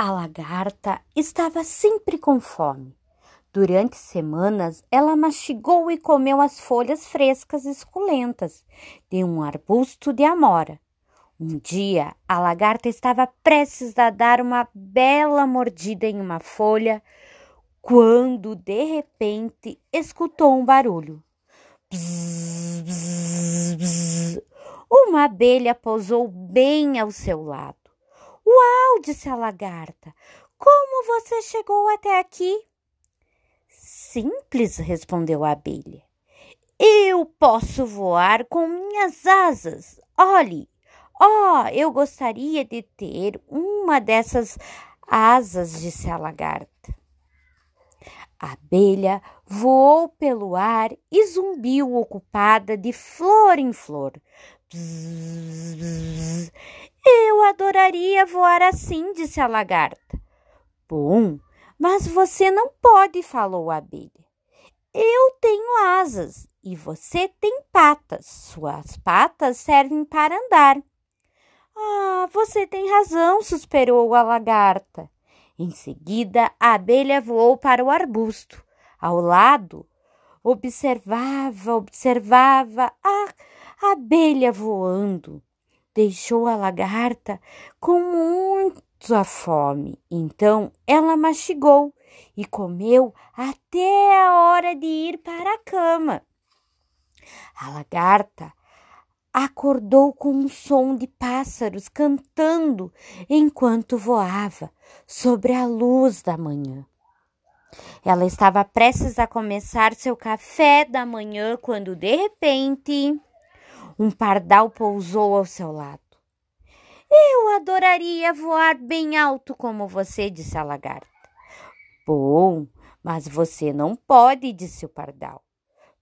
A lagarta estava sempre com fome. Durante semanas, ela mastigou e comeu as folhas frescas e suculentas de um arbusto de amora. Um dia, a lagarta estava prestes a dar uma bela mordida em uma folha quando, de repente, escutou um barulho. Bzz, bzz, bzz. Uma abelha pousou bem ao seu lado. Uau! disse a lagarta. Como você chegou até aqui? Simples, respondeu a abelha. Eu posso voar com minhas asas. Olhe, oh, eu gostaria de ter uma dessas asas, disse a lagarta. A abelha voou pelo ar e zumbiu ocupada de flor em flor. Eu adoraria voar assim, disse a lagarta. Bom, mas você não pode, falou a abelha. Eu tenho asas e você tem patas. Suas patas servem para andar. Ah, você tem razão, suspirou a lagarta. Em seguida, a abelha voou para o arbusto. Ao lado, observava, observava a abelha voando deixou a lagarta com muita fome. Então ela mastigou e comeu até a hora de ir para a cama. A lagarta acordou com um som de pássaros cantando enquanto voava sobre a luz da manhã. Ela estava prestes a começar seu café da manhã quando de repente um pardal pousou ao seu lado. Eu adoraria voar bem alto como você, disse a lagarta. Bom, mas você não pode, disse o pardal.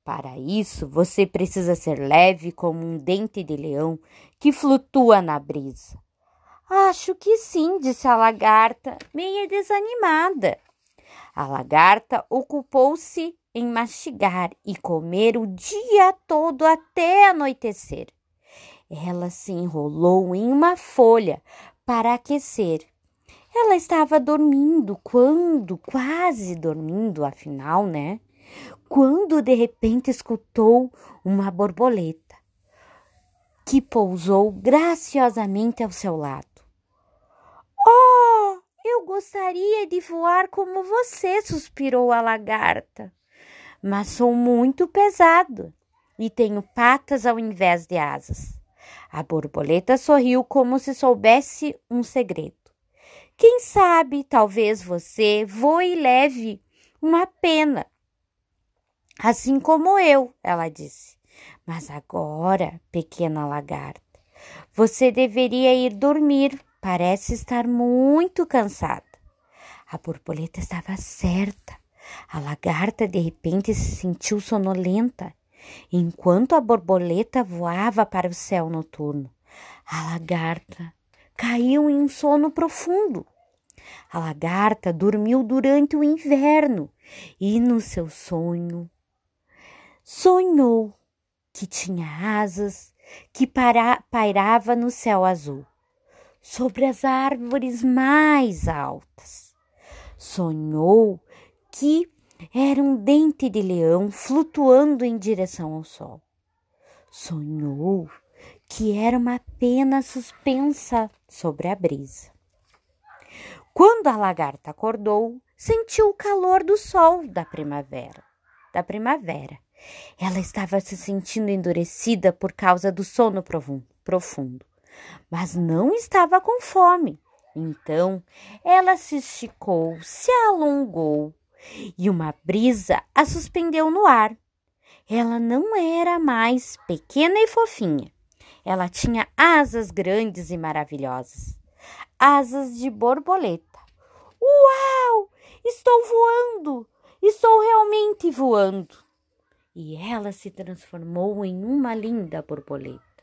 Para isso, você precisa ser leve como um dente de leão que flutua na brisa. Acho que sim, disse a lagarta, meia desanimada. A lagarta ocupou-se em mastigar e comer o dia todo até anoitecer. Ela se enrolou em uma folha para aquecer. Ela estava dormindo quando, quase dormindo, afinal, né? Quando de repente escutou uma borboleta que pousou graciosamente ao seu lado. Oh, eu gostaria de voar como você, suspirou a lagarta mas sou muito pesado e tenho patas ao invés de asas. A borboleta sorriu como se soubesse um segredo. Quem sabe, talvez você voe leve uma pena, assim como eu, ela disse. Mas agora, pequena lagarta, você deveria ir dormir. Parece estar muito cansada. A borboleta estava certa. A lagarta de repente se sentiu sonolenta, enquanto a borboleta voava para o céu noturno. A lagarta caiu em um sono profundo. A lagarta dormiu durante o inverno e no seu sonho sonhou que tinha asas que para, pairava no céu azul, sobre as árvores mais altas. Sonhou que era um dente de leão flutuando em direção ao sol. Sonhou que era uma pena suspensa sobre a brisa. Quando a lagarta acordou, sentiu o calor do sol da primavera. Da primavera. Ela estava se sentindo endurecida por causa do sono profundo, mas não estava com fome. Então, ela se esticou, se alongou e uma brisa a suspendeu no ar. Ela não era mais pequena e fofinha. Ela tinha asas grandes e maravilhosas asas de borboleta. Uau! Estou voando! Estou realmente voando! E ela se transformou em uma linda borboleta.